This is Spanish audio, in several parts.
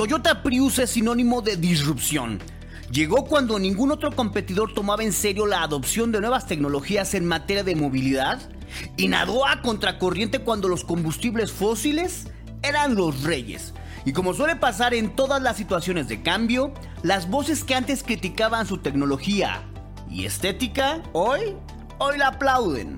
Toyota Prius es sinónimo de disrupción. Llegó cuando ningún otro competidor tomaba en serio la adopción de nuevas tecnologías en materia de movilidad y nadó a contracorriente cuando los combustibles fósiles eran los reyes. Y como suele pasar en todas las situaciones de cambio, las voces que antes criticaban su tecnología y estética, hoy, hoy la aplauden.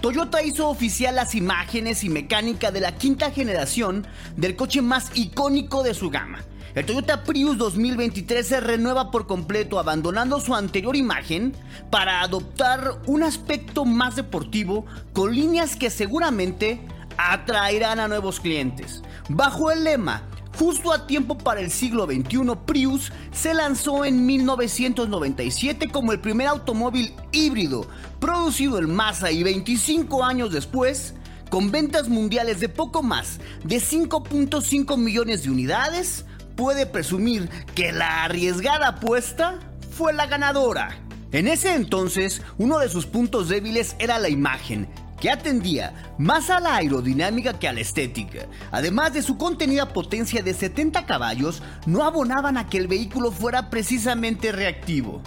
Toyota hizo oficial las imágenes y mecánica de la quinta generación del coche más icónico de su gama. El Toyota Prius 2023 se renueva por completo abandonando su anterior imagen para adoptar un aspecto más deportivo con líneas que seguramente atraerán a nuevos clientes. Bajo el lema Justo a tiempo para el siglo XXI, Prius se lanzó en 1997 como el primer automóvil híbrido producido en masa y 25 años después, con ventas mundiales de poco más de 5.5 millones de unidades, puede presumir que la arriesgada apuesta fue la ganadora. En ese entonces, uno de sus puntos débiles era la imagen, que atendía más a la aerodinámica que a la estética. Además de su contenida potencia de 70 caballos, no abonaban a que el vehículo fuera precisamente reactivo.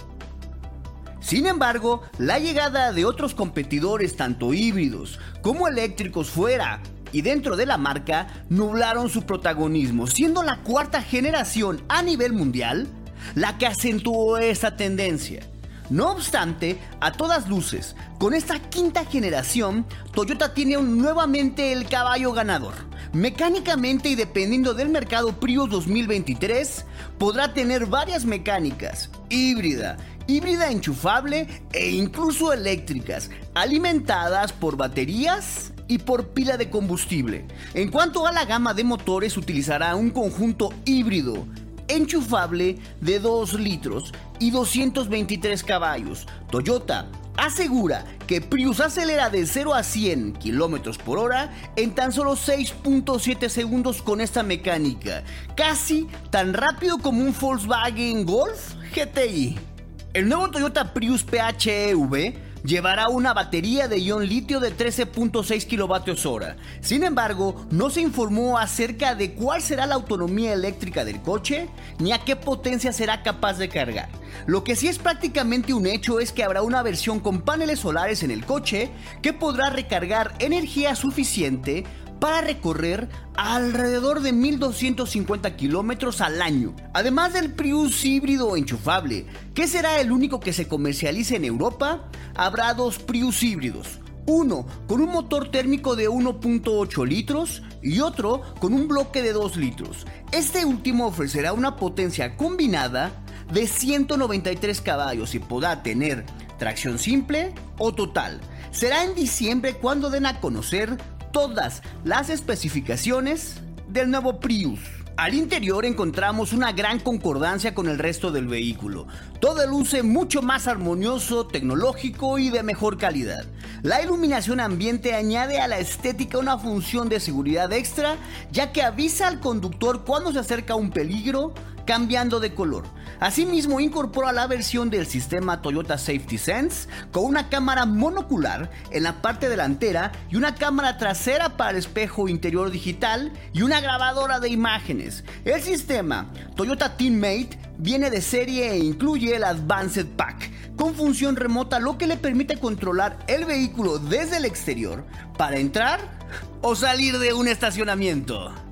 Sin embargo, la llegada de otros competidores, tanto híbridos como eléctricos fuera y dentro de la marca, nublaron su protagonismo, siendo la cuarta generación a nivel mundial la que acentuó esta tendencia. No obstante, a todas luces, con esta quinta generación, Toyota tiene nuevamente el caballo ganador. Mecánicamente y dependiendo del mercado Prius 2023, podrá tener varias mecánicas, híbrida, híbrida enchufable e incluso eléctricas, alimentadas por baterías y por pila de combustible. En cuanto a la gama de motores, utilizará un conjunto híbrido enchufable de 2 litros y 223 caballos. Toyota asegura que Prius acelera de 0 a 100 km por hora en tan solo 6.7 segundos con esta mecánica, casi tan rápido como un Volkswagen Golf GTI. El nuevo Toyota Prius PHEV llevará una batería de ion litio de 13.6 kWh. Sin embargo, no se informó acerca de cuál será la autonomía eléctrica del coche ni a qué potencia será capaz de cargar. Lo que sí es prácticamente un hecho es que habrá una versión con paneles solares en el coche que podrá recargar energía suficiente para recorrer alrededor de 1250 kilómetros al año. Además del Prius híbrido enchufable, que será el único que se comercialice en Europa, habrá dos Prius híbridos. Uno con un motor térmico de 1.8 litros y otro con un bloque de 2 litros. Este último ofrecerá una potencia combinada de 193 caballos y podrá tener tracción simple o total. Será en diciembre cuando den a conocer todas las especificaciones del nuevo Prius. Al interior encontramos una gran concordancia con el resto del vehículo. Todo luce mucho más armonioso, tecnológico y de mejor calidad. La iluminación ambiente añade a la estética una función de seguridad extra, ya que avisa al conductor cuando se acerca un peligro, cambiando de color. Asimismo, incorpora la versión del sistema Toyota Safety Sense con una cámara monocular en la parte delantera y una cámara trasera para el espejo interior digital y una grabadora de imágenes. El sistema Toyota Teammate viene de serie e incluye el Advanced Pack con función remota lo que le permite controlar el vehículo desde el exterior para entrar o salir de un estacionamiento.